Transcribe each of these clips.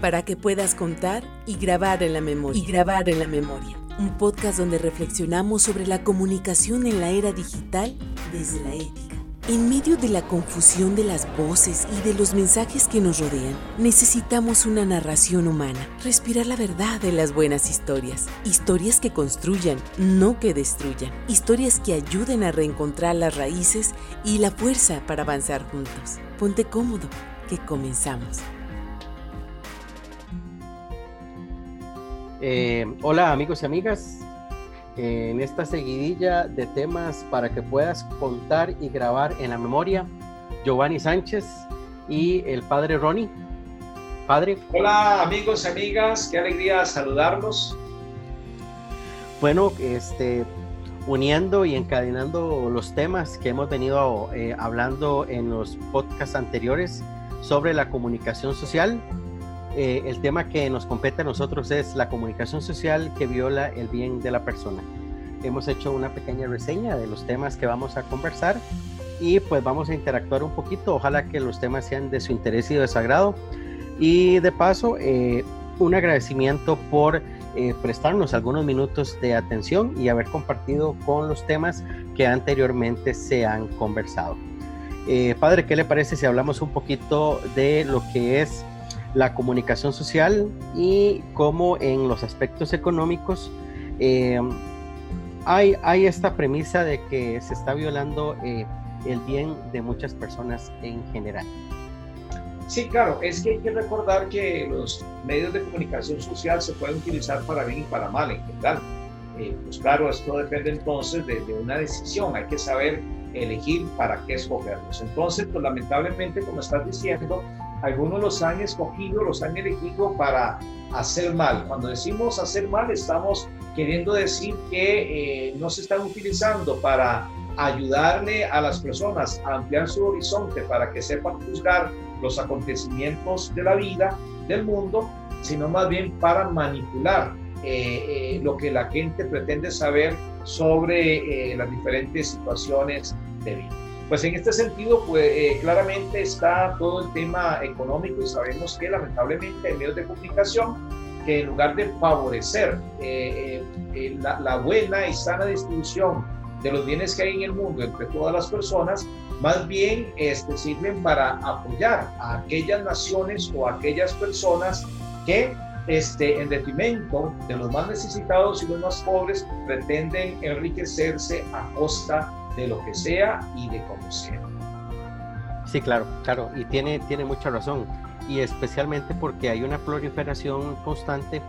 para que puedas contar y grabar en la memoria. Y grabar en la memoria. Un podcast donde reflexionamos sobre la comunicación en la era digital desde la ética. En medio de la confusión de las voces y de los mensajes que nos rodean, necesitamos una narración humana, respirar la verdad de las buenas historias, historias que construyan, no que destruyan, historias que ayuden a reencontrar las raíces y la fuerza para avanzar juntos. Ponte cómodo, que comenzamos. Eh, hola amigos y amigas, en esta seguidilla de temas para que puedas contar y grabar en la memoria, Giovanni Sánchez y el padre Ronnie. Padre. Hola amigos y amigas, qué alegría saludarlos. Bueno, este, uniendo y encadenando los temas que hemos venido eh, hablando en los podcasts anteriores sobre la comunicación social, eh, el tema que nos compete a nosotros es la comunicación social que viola el bien de la persona. Hemos hecho una pequeña reseña de los temas que vamos a conversar y pues vamos a interactuar un poquito. Ojalá que los temas sean de su interés y de su agrado. Y de paso, eh, un agradecimiento por eh, prestarnos algunos minutos de atención y haber compartido con los temas que anteriormente se han conversado. padre, ¿qué le parece si hablamos un poquito de lo que es la comunicación social y cómo en los aspectos económicos eh, hay, hay, esta premisa de que se está violando eh, el bien de muchas personas en general. Sí, claro, es que hay que recordar que los medios de comunicación social se pueden utilizar para bien y para mal en general. Eh, pues claro, esto depende entonces de, una decisión, hay que saber elegir para qué escogerlos. Entonces, pues lamentablemente, como estás diciendo, algunos los han escogido, los han elegido para hacer mal. Cuando decimos hacer mal, estamos queriendo decir que eh, no se están utilizando para ayudarle a las personas a ampliar su horizonte, para que sepan juzgar los acontecimientos de la vida, del mundo, sino más bien para manipular eh, eh, lo que la gente pretende saber sobre las diferentes situaciones de vida. Pues en este sentido, pues eh, claramente está todo el tema económico y sabemos que lamentablemente hay medios de comunicación que en lugar de favorecer eh, eh, la, buena y sana distribución de los bienes que hay en el mundo entre todas las personas, más bien este, sirven para apoyar a aquellas naciones o a aquellas personas que este, en detrimento de los más necesitados y los más pobres pretenden enriquecerse a costa de lo que sea y de cómo sea. Sí, claro, claro, y tiene, tiene mucha razón, y especialmente porque hay una proliferación constante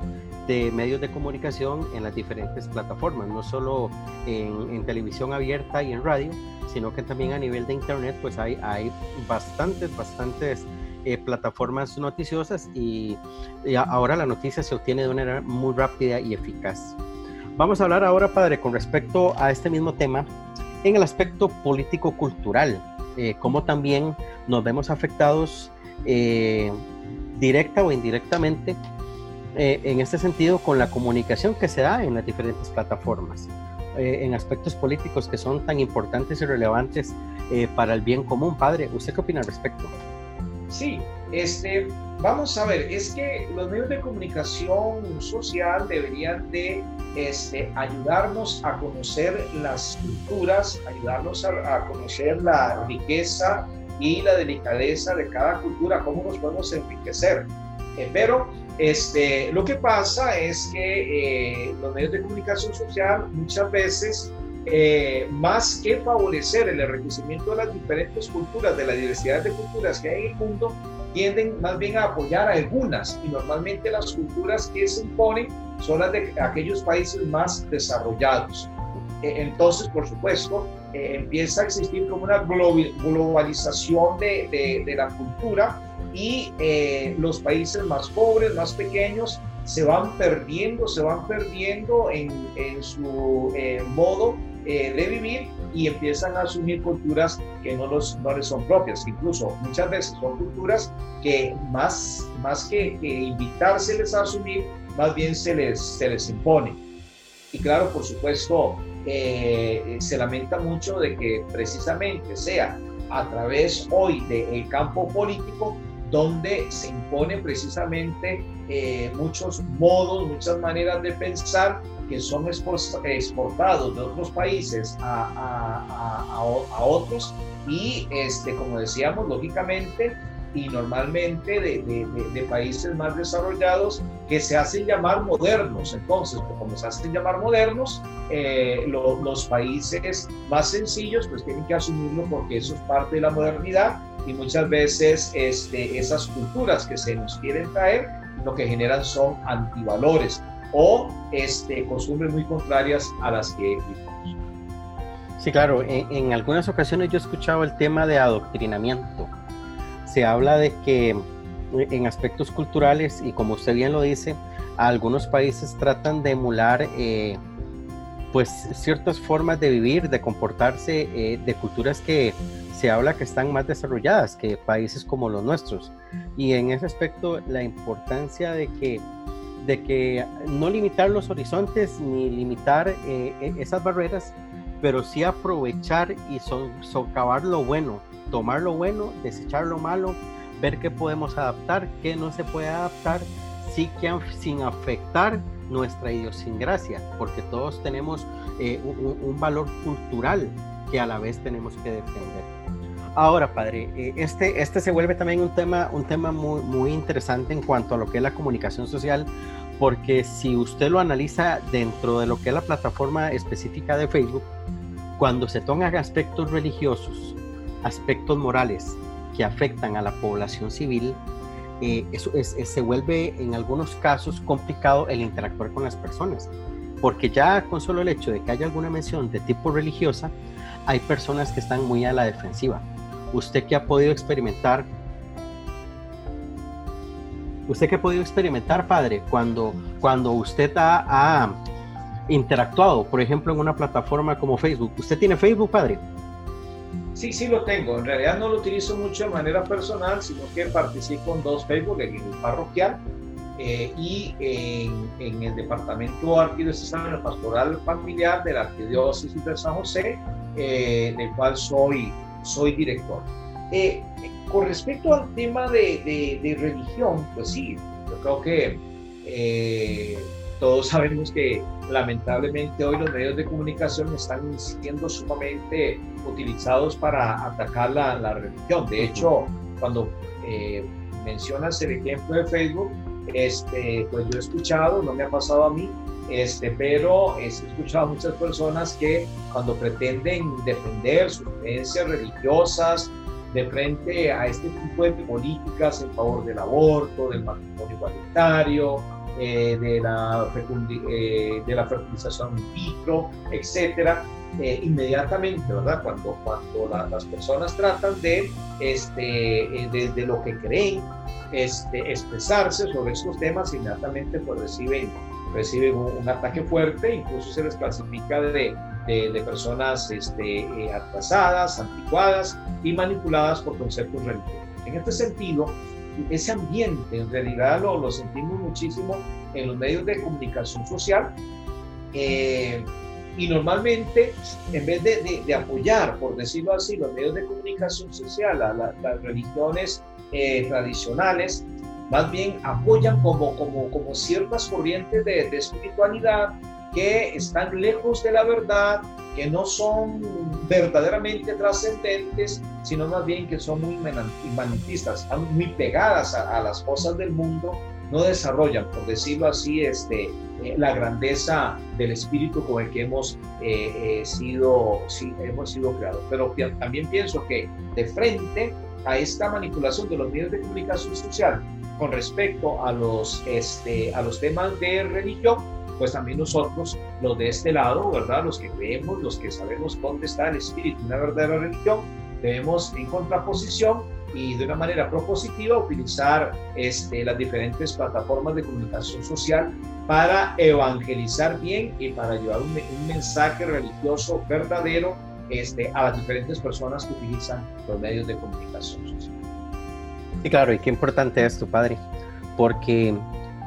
de medios de comunicación en las diferentes plataformas, no solo en, televisión abierta y en radio, sino que también a nivel de internet, pues hay, hay bastantes, bastantes eh, plataformas noticiosas y, y, ahora la noticia se obtiene de una manera muy rápida y eficaz. Vamos a hablar ahora, padre, con respecto a este mismo tema, en el aspecto político-cultural, eh, cómo también nos vemos afectados eh, directa o indirectamente eh, en este sentido con la comunicación que se da en las diferentes plataformas, en aspectos políticos que son tan importantes y relevantes para el bien común. Padre, ¿usted qué opina al respecto? Sí, este, vamos a ver, es que los medios de comunicación social deberían de este, ayudarnos a conocer las culturas, ayudarnos a, conocer la riqueza y la delicadeza de cada cultura, cómo nos podemos enriquecer. Eh, pero este, lo que pasa es que eh, los medios de comunicación social muchas veces, eh, más que favorecer el enriquecimiento de las diferentes culturas, de la diversidad de culturas que hay en el mundo, tienden más bien a apoyar a algunas y normalmente las culturas que se imponen son las de aquellos países más desarrollados. Eh, entonces, por supuesto, eh, empieza a existir como una globalización de, de, la cultura y eh, los países más pobres, más pequeños, se van perdiendo, se van perdiendo en, en su modo de vivir y empiezan a asumir culturas que no, los, no les son propias. Incluso muchas veces son culturas que más, más que, que invitárseles a asumir, más bien se les, se les impone. Y claro, por supuesto, eh, se lamenta mucho de que precisamente sea a través hoy del campo político donde se impone precisamente eh, muchos modos, muchas maneras de pensar que son exportados de otros países a, a, otros. Y, este, como decíamos, lógicamente y normalmente de, de, países más desarrollados que se hacen llamar modernos. Entonces, pues, como se hacen llamar modernos, eh, los países más sencillos pues tienen que asumirlo porque eso es parte de la modernidad y muchas veces este, esas culturas que se nos quieren traer lo que generan son antivalores o este, costumbres muy contrarias a las que vivimos. Sí, claro, en, en, algunas ocasiones yo he escuchado el tema de adoctrinamiento. Se habla de que en aspectos culturales, y como usted bien lo dice, algunos países tratan de emular eh, pues ciertas formas de vivir, de comportarse eh, de culturas que se habla que están más desarrolladas que países como los nuestros. Y en ese aspecto la importancia de que de que no limitar los horizontes ni limitar eh, e, esas barreras, pero sí aprovechar y socavar lo bueno, tomar lo bueno, desechar lo malo, ver qué podemos adaptar, qué no se puede adaptar, sí que sin afectar nuestra idiosincrasia, porque todos tenemos eh, un, valor cultural que a la vez tenemos que defender. Ahora, padre, eh, este, este se vuelve también un tema, un tema muy, muy interesante en cuanto a lo que es la comunicación social, porque si usted lo analiza dentro de lo que es la plataforma específica de Facebook, cuando se tocan aspectos religiosos, aspectos morales que afectan a la población civil, eh, eso se vuelve en algunos casos complicado el interactuar con las personas, porque ya con solo el hecho de que haya alguna mención de tipo religiosa, hay personas que están muy a la defensiva. Usted que ha podido experimentar ¿Usted qué ha podido experimentar, padre, cuando, cuando usted ha, interactuado, por ejemplo, en una plataforma como Facebook? ¿Usted tiene Facebook, padre? Sí, sí lo tengo. En realidad no lo utilizo mucho de manera personal, sino que participo en dos Facebook, en el parroquial eh, y en, el departamento arquidiocesano pastoral familiar de la arquidiócesis de San José, eh, del cual soy, soy director. Eh, con respecto al tema de, de, religión, pues sí, yo creo que eh, todos sabemos que lamentablemente hoy los medios de comunicación están siendo sumamente utilizados para atacar la, la religión. De hecho, cuando eh, mencionas el ejemplo de Facebook, este, pues yo he escuchado, no me ha pasado a mí, este, pero he escuchado a muchas personas que cuando pretenden defender sus creencias religiosas, de frente a este tipo de políticas en favor del aborto, del matrimonio igualitario, eh, de, la eh, de la fertilización in vitro, etcétera, eh, inmediatamente, ¿verdad? Cuando, cuando las personas tratan de, este, de, lo que creen, este, expresarse sobre estos temas, inmediatamente pues reciben, reciben un ataque fuerte, incluso se les clasifica de de, personas este, eh, atrasadas, anticuadas y manipuladas por conceptos religiosos. En este sentido, ese ambiente en realidad lo, lo sentimos muchísimo en los medios de comunicación social eh, y normalmente en vez de, de, apoyar, por decirlo así, los medios de comunicación social las religiones eh, tradicionales, más bien apoyan como, como, como ciertas corrientes de, de espiritualidad que están lejos de la verdad, que no son verdaderamente trascendentes, sino más bien que son muy manitistas, están muy pegadas a, las cosas del mundo, no desarrollan, por decirlo así, este, eh, la grandeza del espíritu con el que hemos, eh, eh, sido, sí, hemos sido creados. Pero también pienso que de frente a esta manipulación de los medios de comunicación social con respecto a los, este, a los temas de religión, pues también nosotros, los de este lado, ¿verdad? Los que creemos, los que sabemos dónde está el espíritu, una verdadera religión, debemos en contraposición y de una manera propositiva utilizar este, las diferentes plataformas de comunicación social para evangelizar bien y para llevar un, mensaje religioso verdadero este, a las diferentes personas que utilizan los medios de comunicación social. Sí, claro, y qué importante esto, padre, porque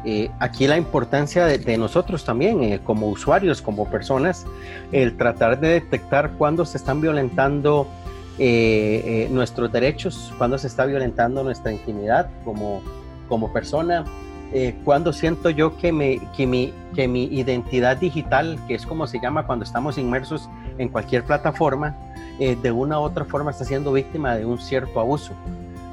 eh, aquí la importancia de, nosotros también, eh, como usuarios, como personas, el tratar de detectar cuándo se están violentando eh, nuestros derechos, cuando se está violentando nuestra intimidad como, como persona, cuando siento yo que, me, que, mi, que mi identidad digital, que es como se llama cuando estamos inmersos en cualquier plataforma, de una u otra forma está siendo víctima de un cierto abuso.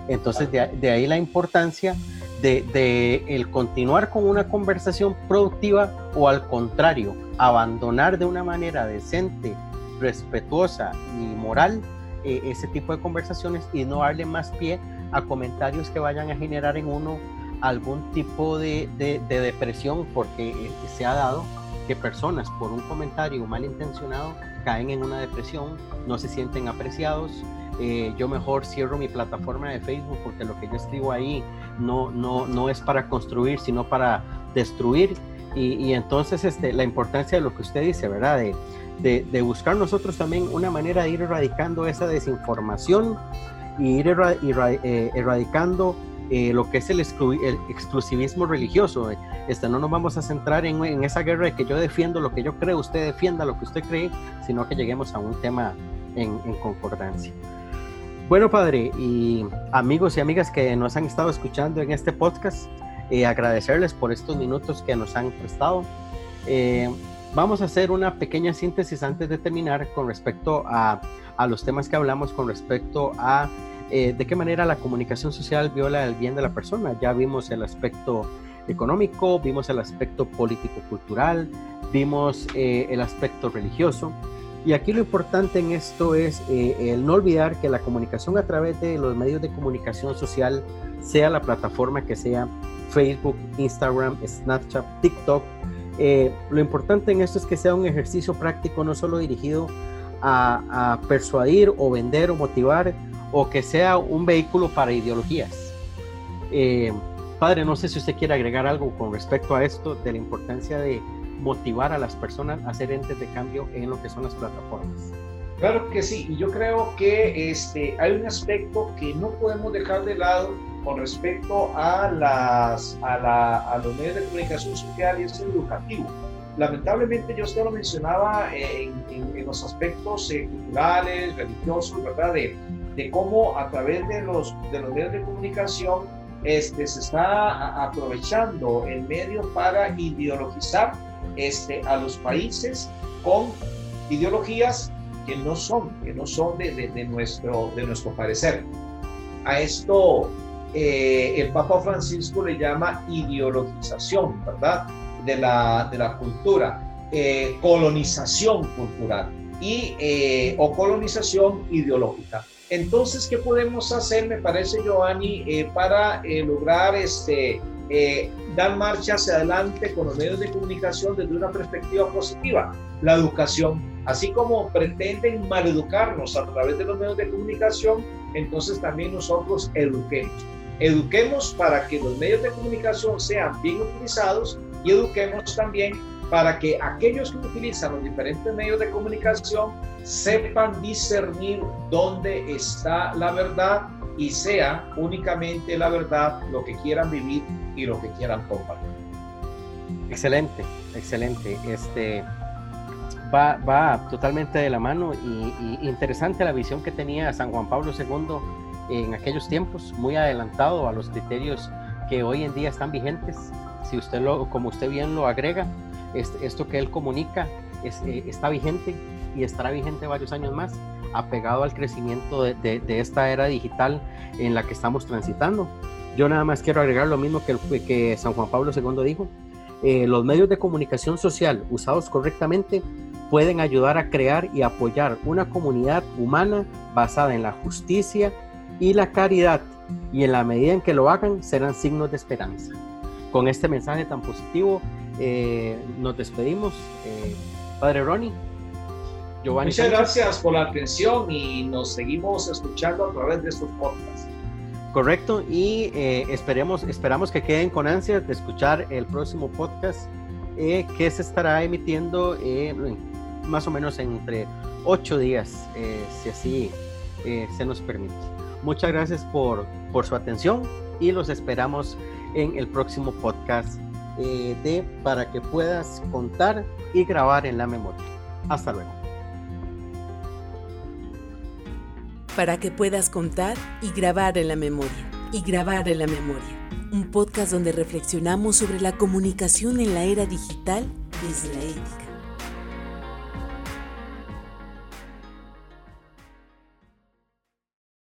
Entonces, de, ahí la importancia de, el continuar con una conversación productiva o al contrario, abandonar de una manera decente, respetuosa y moral eh, ese tipo de conversaciones y no darle más pie a comentarios que vayan a generar en uno algún tipo de, depresión porque eh, se ha dado que personas por un comentario malintencionado caen en una depresión, no se sienten apreciados, eh, yo mejor cierro mi plataforma de Facebook porque lo que yo escribo ahí no, no, no es para construir, sino para destruir. Y, entonces este, la importancia de lo que usted dice, ¿verdad? De, de, buscar nosotros también una manera de ir erradicando esa desinformación y ir eh, erradicando eh, lo que es el, el, exclusivismo religioso. Este, no nos vamos a centrar en, en, esa guerra de que yo defiendo lo que yo creo, usted defienda lo que usted cree, sino que lleguemos a un tema en, en concordancia. Bueno, padre, y amigos y amigas que nos han estado escuchando en este podcast, eh, agradecerles por estos minutos que nos han prestado. Eh, vamos a hacer una pequeña síntesis antes de terminar con respecto a, a los temas que hablamos, con respecto a eh, de qué manera la comunicación social viola el bien de la persona. Ya vimos el aspecto económico, vimos el aspecto político-cultural, vimos el aspecto religioso. Y aquí lo importante en esto es eh, el no olvidar que la comunicación a través de los medios de comunicación social, sea la plataforma que sea, Facebook, Instagram, Snapchat, TikTok, eh, lo importante en esto es que sea un ejercicio práctico, no solo dirigido a, persuadir o vender o motivar, o que sea un vehículo para ideologías. Eh, padre, no sé si usted quiere agregar algo con respecto a esto, de la importancia de motivar a las personas a ser entes de cambio en lo que son las plataformas. Claro que sí, y yo creo que este, hay un aspecto que no podemos dejar de lado con respecto a, las, a, la, a los medios de comunicación social y es el educativo. Lamentablemente yo usted lo mencionaba en, en, los aspectos eh, culturales, religiosos, ¿verdad? De, de cómo a través de los, de los medios de comunicación este, se está aprovechando el medio para ideologizar este, a los países con ideologías que no son, que no son de, de, nuestro, de nuestro parecer. A esto eh, el Papa Francisco le llama ideologización, ¿verdad? De la, de la cultura, eh, colonización cultural y, eh, o colonización ideológica. Entonces, ¿qué podemos hacer, me parece, Giovanni, para lograr este, eh, dar marcha hacia adelante con los medios de comunicación desde una perspectiva positiva. La educación, así como pretenden maleducarnos a través de los medios de comunicación, entonces también nosotros eduquemos. Eduquemos para que los medios de comunicación sean bien utilizados y eduquemos también para que aquellos que utilizan los diferentes medios de comunicación sepan discernir dónde está la verdad y sea únicamente la verdad lo que quieran vivir y lo que quieran compartir. Excelente, excelente. Este va, va totalmente de la mano y, interesante la visión que tenía San Juan Pablo II en aquellos tiempos, muy adelantado a los criterios que hoy en día están vigentes. Si usted lo, como usted bien lo agrega, esto que él comunica eh, está vigente y estará vigente varios años más, apegado al crecimiento de, de, esta era digital en la que estamos transitando. Yo nada más quiero agregar lo mismo que, que San Juan Pablo II dijo. Eh, los medios de comunicación social usados correctamente pueden ayudar a crear y apoyar una comunidad humana basada en la justicia y la caridad y en la medida en que lo hagan serán signos de esperanza. Con este mensaje tan positivo eh, nos despedimos. Eh, Padre Ronnie. Giovanni Muchas gracias por la atención y nos seguimos escuchando a través de estos podcasts. Correcto, y eh, esperemos, esperamos que queden con ansias de escuchar el próximo podcast eh, que se estará emitiendo eh, más o menos entre ocho días, si así se nos permite. Muchas gracias por, por su atención y los esperamos en el próximo podcast de Para que puedas contar y grabar en la memoria. Hasta luego. Para que puedas contar y grabar en la memoria. Y grabar en la memoria. Un podcast donde reflexionamos sobre la comunicación en la era digital desde la ética.